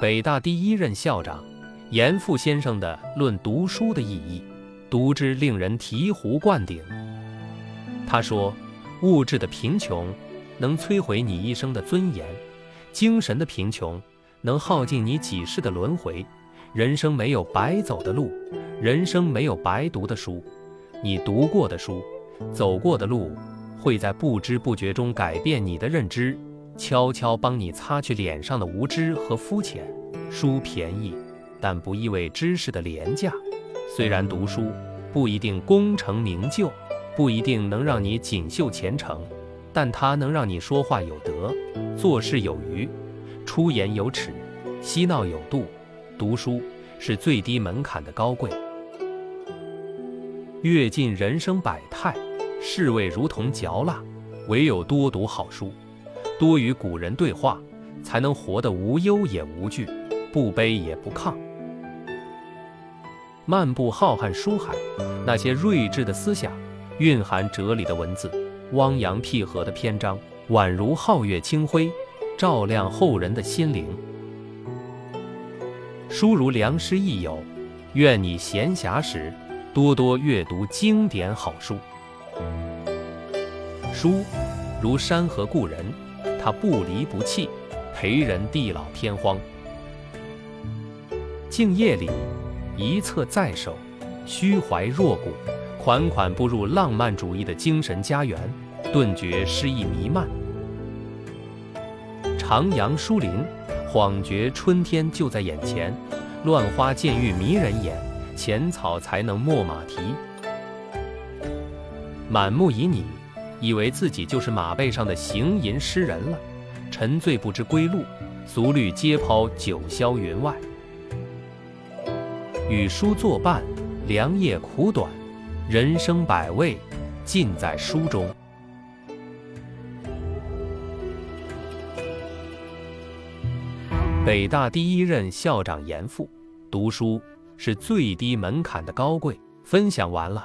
北大第一任校长严复先生的《论读书的意义》，读之令人醍醐灌顶。他说：“物质的贫穷能摧毁你一生的尊严，精神的贫穷能耗尽你几世的轮回。人生没有白走的路，人生没有白读的书。你读过的书，走过的路，会在不知不觉中改变你的认知。”悄悄帮你擦去脸上的无知和肤浅。书便宜，但不意味知识的廉价。虽然读书不一定功成名就，不一定能让你锦绣前程，但它能让你说话有德，做事有余，出言有尺，嬉闹有度。读书是最低门槛的高贵。阅尽人生百态，世味如同嚼蜡，唯有多读好书。多与古人对话，才能活得无忧也无惧，不卑也不亢。漫步浩瀚书海，那些睿智的思想，蕴含哲理的文字，汪洋辟合的篇章，宛如皓月清辉，照亮后人的心灵。书如良师益友，愿你闲暇时多多阅读经典好书。书如山河故人。他不离不弃，陪人地老天荒。静夜里，一册在手，虚怀若谷，款款步入浪漫主义的精神家园，顿觉诗意弥漫。徜徉书林，恍觉春天就在眼前，乱花渐欲迷人眼，浅草才能没马蹄。满目旖旎。以为自己就是马背上的行吟诗人了，沉醉不知归路，俗虑皆抛九霄云外。与书作伴，良夜苦短，人生百味尽在书中。北大第一任校长严复，读书是最低门槛的高贵。分享完了。